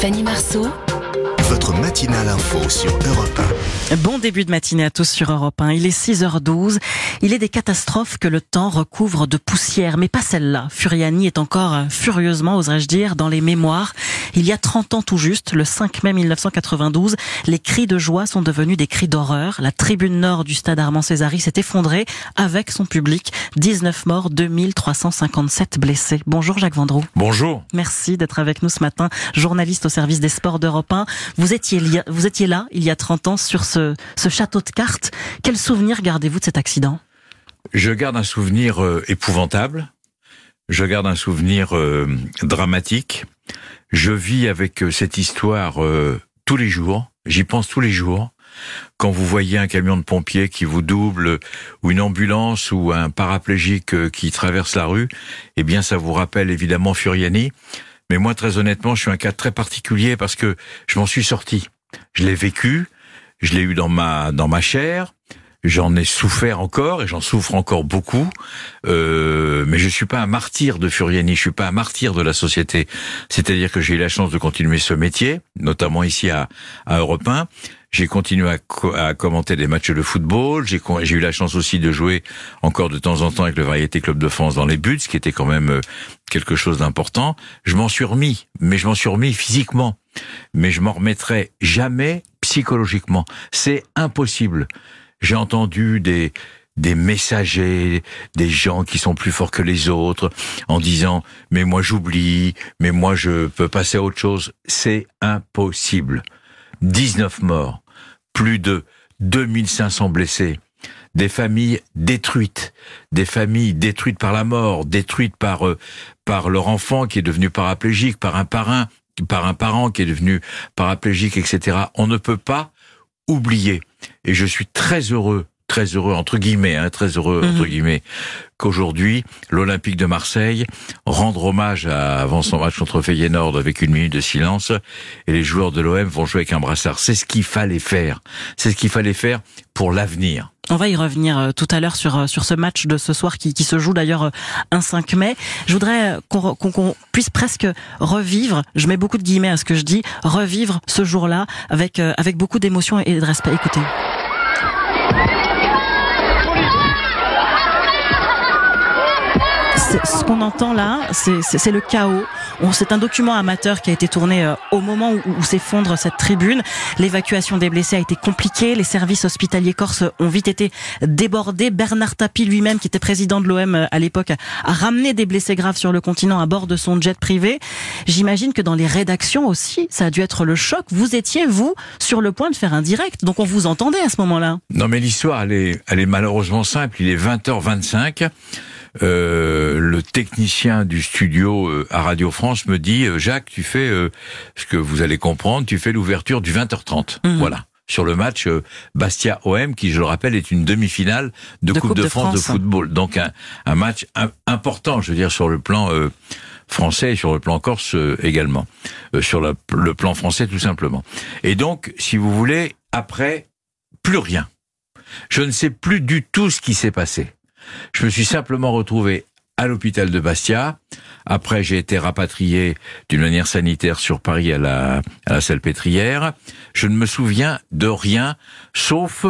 Fanny Marceau votre matinale info sur Europe 1. Bon début de matinée à tous sur Europe 1. Il est 6h12. Il est des catastrophes que le temps recouvre de poussière, mais pas celle-là. Furiani est encore furieusement, oserais-je dire, dans les mémoires. Il y a 30 ans tout juste, le 5 mai 1992, les cris de joie sont devenus des cris d'horreur. La tribune nord du stade Armand Césari s'est effondrée avec son public. 19 morts, 2357 blessés. Bonjour Jacques Vendroux. Bonjour. Merci d'être avec nous ce matin, journaliste au service des sports d'Europe 1. Vous étiez, vous étiez là il y a 30 ans sur ce, ce château de cartes. Quel souvenir gardez-vous de cet accident? Je garde un souvenir euh, épouvantable. Je garde un souvenir euh, dramatique. Je vis avec euh, cette histoire tous les jours. J'y pense tous les jours. Quand vous voyez un camion de pompiers qui vous double, ou une ambulance, ou un paraplégique qui traverse la rue, eh bien, ça vous rappelle évidemment Furiani. Mais moi, très honnêtement, je suis un cas très particulier parce que je m'en suis sorti. Je l'ai vécu, je l'ai eu dans ma dans ma chair. J'en ai souffert encore et j'en souffre encore beaucoup, euh, mais je suis pas un martyr de Furiani, je suis pas un martyr de la société. C'est-à-dire que j'ai eu la chance de continuer ce métier, notamment ici à, à Europe 1. J'ai continué à, commenter des matchs de football. J'ai eu la chance aussi de jouer encore de temps en temps avec le Variété Club de France dans les buts, ce qui était quand même euh, quelque chose d'important. Je m'en suis remis, mais je m'en suis remis physiquement. Mais je m'en remettrai jamais psychologiquement. C'est impossible. J'ai entendu des, des messagers, des gens qui sont plus forts que les autres, en disant mais moi j'oublie, mais moi je peux passer à autre chose. C'est impossible. 19 morts plus de 2500 blessés, des familles détruites, des familles détruites par la mort, détruites par euh, par leur enfant qui est devenu paraplégique, par un parrain, par un parent qui est devenu paraplégique, etc. On ne peut pas oublier. Et je suis très heureux très heureux entre guillemets, hein, très heureux entre mhm. guillemets, qu'aujourd'hui l'Olympique de Marseille rendre hommage à, avant son match contre Feyenoord avec une minute de silence et les joueurs de l'OM vont jouer avec un brassard. C'est ce qu'il fallait faire. C'est ce qu'il fallait faire pour l'avenir. On va y revenir euh, tout à l'heure sur euh, sur ce match de ce soir qui, qui se joue d'ailleurs euh, un 5 mai. Je voudrais qu'on puisse presque revivre, je mets beaucoup de guillemets à ce que je dis, revivre ce jour-là avec avec beaucoup d'émotion et de respect. Écoutez. ce qu'on entend là, c'est le chaos. C'est un document amateur qui a été tourné euh, au moment où, s'effondre cette tribune. L'évacuation des blessés a été compliquée. Les services hospitaliers corses ont vite été débordés. Bernard Tapie lui-même, qui était président de l'OM euh, à l'époque, a ramené des blessés graves sur le continent à bord de son jet privé. J'imagine que dans les rédactions aussi, ça a dû être le choc. Vous étiez, vous, sur le point de faire un direct. Donc on vous entendait à ce moment-là. Non mais l'histoire, elle est, elle est malheureusement simple. Il est 20h25. Euh, le technicien du studio euh, à Radio France me dit euh, Jacques, tu fais ce que vous allez comprendre, tu fais l'ouverture du 20h30. Mhm. Voilà sur le match Bastia OM qui je le rappelle est une demi-finale de, coupe, de, France, de football. Donc un, un match important, je veux dire sur le plan français et sur le plan corse également, sur le plan français tout simplement. Et donc si vous voulez après plus rien. Je ne sais plus du tout ce qui s'est passé. Je me suis simplement retrouvé à l'hôpital de Bastia. Après, j'ai été rapatrié d'une manière sanitaire sur Paris à la, à la Salpêtrière. Je ne me souviens de rien, sauf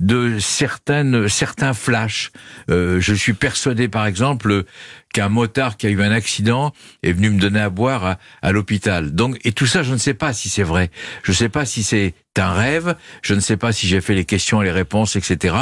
de certaines, certains flashs. Euh, je suis persuadé, par exemple, qu'un motard qui a eu un accident est venu me donner à boire à, à l'hôpital. Donc, et tout ça, je ne sais pas si c'est vrai. Je ne sais pas si c'est un rêve. Je ne sais pas si j'ai fait les questions et les réponses, etc.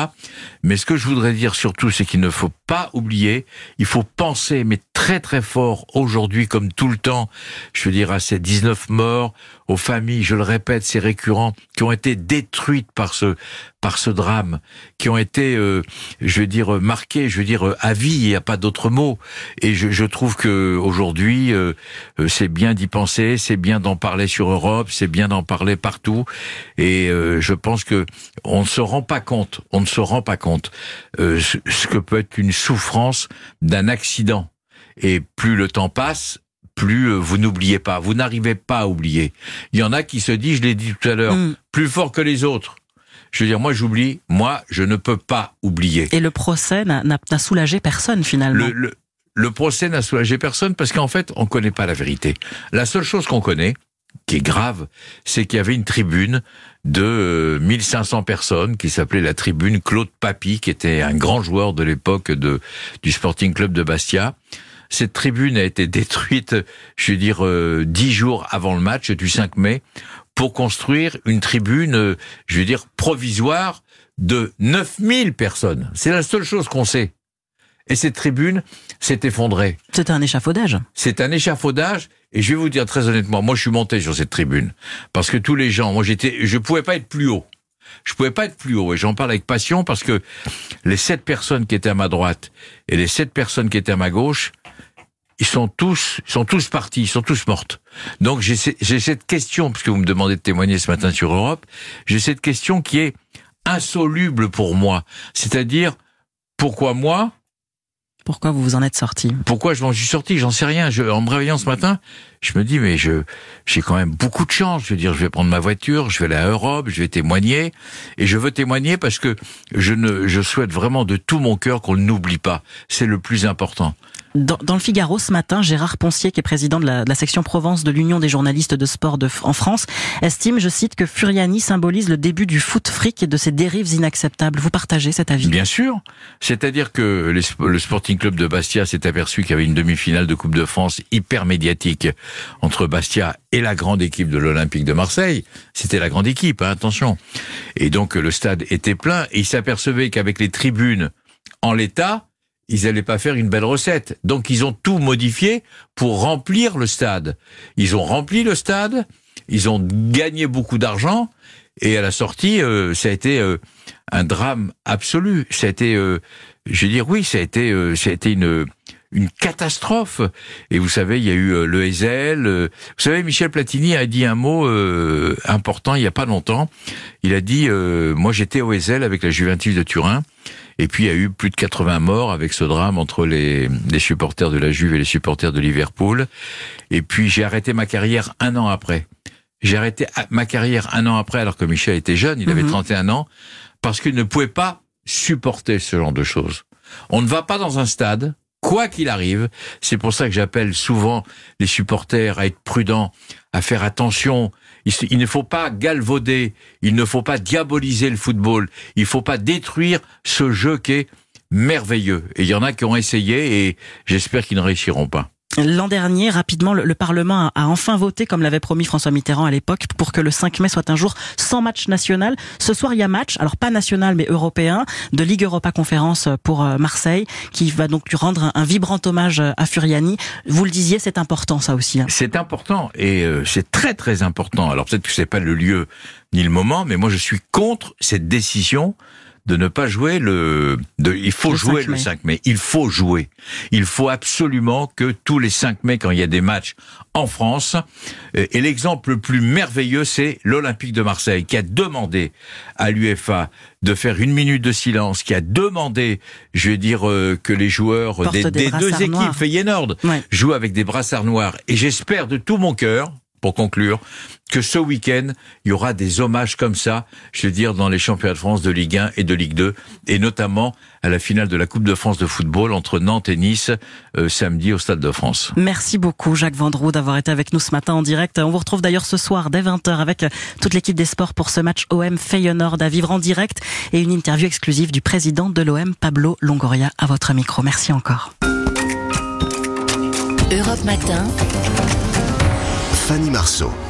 Mais ce que je voudrais dire surtout, c'est qu'il ne faut pas oublier, il faut penser, mais très très fort aujourd'hui, comme tout le temps, je veux dire à ces 19 morts, aux familles, je le répète, c'est récurrent, qui ont été détruites par ce par ce drame, qui ont été, euh, je veux dire, marquées, je veux dire, à vie, il n'y a pas d'autre mot. Et je, je trouve que aujourd'hui, euh, euh, c'est bien d'y penser, c'est bien d'en parler sur Europe, c'est bien d'en parler partout. Et euh, je pense que on ne se rend pas compte, on ne se rend pas compte euh, ce que peut être une souffrance d'un accident. Et plus le temps passe, plus euh, vous n'oubliez pas, vous n'arrivez pas à oublier. Il y en a qui se disent, je l'ai dit tout à l'heure, mm. plus fort que les autres. Je veux dire, moi j'oublie, moi je ne peux pas oublier. Et le procès n'a soulagé personne finalement. Le, le procès n'a soulagé personne parce qu'en fait on ne connaît pas la vérité. La seule chose qu'on connaît, qui est grave, c'est qu'il y avait une tribune de 1500 personnes qui s'appelait la tribune Claude Papy, qui était un grand joueur de l'époque du Sporting Club de Bastia. Cette tribune a été détruite, je veux dire, dix jours avant le match du 5 mai pour construire une tribune, je veux dire, provisoire de 9000 personnes. C'est la seule chose qu'on sait. Et cette tribune s'est effondrée. C'est un échafaudage. C'est un échafaudage. Et je vais vous dire très honnêtement, moi je suis monté sur cette tribune parce que tous les gens, moi j'étais, je pouvais pas être plus haut. Je pouvais pas être plus haut et j'en parle avec passion parce que les sept personnes qui étaient à ma droite et les sept personnes qui étaient à ma gauche, ils sont tous, ils sont tous partis, ils sont tous mortes. Donc j'ai cette question, puisque vous me demandez de témoigner ce matin sur Europe, j'ai cette question qui est insoluble pour moi. C'est-à-dire, pourquoi moi Pourquoi vous vous en êtes sorti Pourquoi je m'en suis sorti? J'en sais rien. Je, en me réveillant ce matin, je me dis, mais je j'ai quand même beaucoup de chance. Je veux dire, je vais prendre ma voiture, je vais aller à Europe, je vais témoigner. Et je veux témoigner parce que je, ne, je souhaite vraiment de tout mon cœur qu'on n'oublie pas. C'est le plus important. Dans, le Figaro ce matin, Gérard Poncier, qui est président de la, section Provence de l'Union des journalistes de sport de, en France, estime, je cite, que Furiani symbolise le début du foot fric et de ses dérives inacceptables. Vous partagez cet avis? Bien sûr. C'est-à-dire que le Sporting Club de Bastia s'est aperçu qu'il y avait une demi-finale de Coupe de France hyper médiatique entre Bastia et la grande équipe de l'Olympique de Marseille. C'était la grande équipe, hein, attention. Et donc le stade était plein et il s'apercevait qu'avec les tribunes en l'état, ils n'allaient pas faire une belle recette. Donc ils ont tout modifié pour remplir le stade. Ils ont rempli le stade, ils ont gagné beaucoup d'argent, et à la sortie, euh, ça a été euh, un drame absolu. Ça a été, euh, je veux dire, oui, ça a été, ça a été une une catastrophe. Et vous savez, il y a eu le Ezel. vous savez, Michel Platini a dit un mot important il y a pas longtemps. Il a dit, moi j'étais au Ezel avec la Juventus de Turin. Et puis il y a eu plus de 80 morts avec ce drame entre les, les supporters de la Juve et les supporters de Liverpool. Et puis j'ai arrêté ma carrière un an après. J'ai arrêté ma carrière un an après alors que Michel était jeune, il avait 31 mhm. ans, parce qu'il ne pouvait pas supporter ce genre de choses. On ne va pas dans un stade, quoi qu'il arrive. C'est pour ça que j'appelle souvent les supporters à être prudents, à faire attention. Il, ne faut pas galvauder, il ne faut pas diaboliser le football, il ne faut pas détruire ce jeu qui est merveilleux. Et il y en a qui ont essayé et j'espère qu'ils ne réussiront pas. L'an dernier, rapidement, le, Parlement a, enfin voté, comme l'avait promis François Mitterrand à l'époque, pour que le 5 mai soit un jour sans match national. Ce soir, il y a match, alors pas national mais européen, de Ligue Europa Conférence pour euh, Marseille, qui va donc lui rendre un, vibrant hommage à Furiani. Vous le disiez, c'est important ça aussi. Hein. C'est important et euh, c'est très très important. Alors peut-être que c'est pas le lieu ni le moment, mais moi je suis contre cette décision de ne pas jouer le. De, il faut jouer le 5 mai. Il faut jouer. Il faut absolument que tous les 5 mai, quand il y a des matchs en France, euh, et l'exemple le plus merveilleux, c'est l'Olympique de Marseille, qui a demandé à l'UFA de faire une minute de silence, qui a demandé, je vais dire, euh, que les joueurs des, deux équipes Feyenoord jouent avec des brassards noirs. Et j'espère de tout mon cœur, pour conclure, que ce week-end, il y aura des hommages comme ça, je veux dire, dans les championnats de France de Ligue 1 et de Ligue 2, et notamment à la finale de la Coupe de France de football entre Nantes et Nice, euh, samedi au Stade de France. Merci beaucoup, Jacques Vendroux, d'avoir été avec nous ce matin en direct. On vous retrouve d'ailleurs ce soir dès 20h avec toute l'équipe des sports pour ce match OM Feyenoord à vivre en direct et une interview exclusive du président de l'OM, Pablo Longoria, à votre micro. Merci encore. Europe Matin. Fanny Marceau.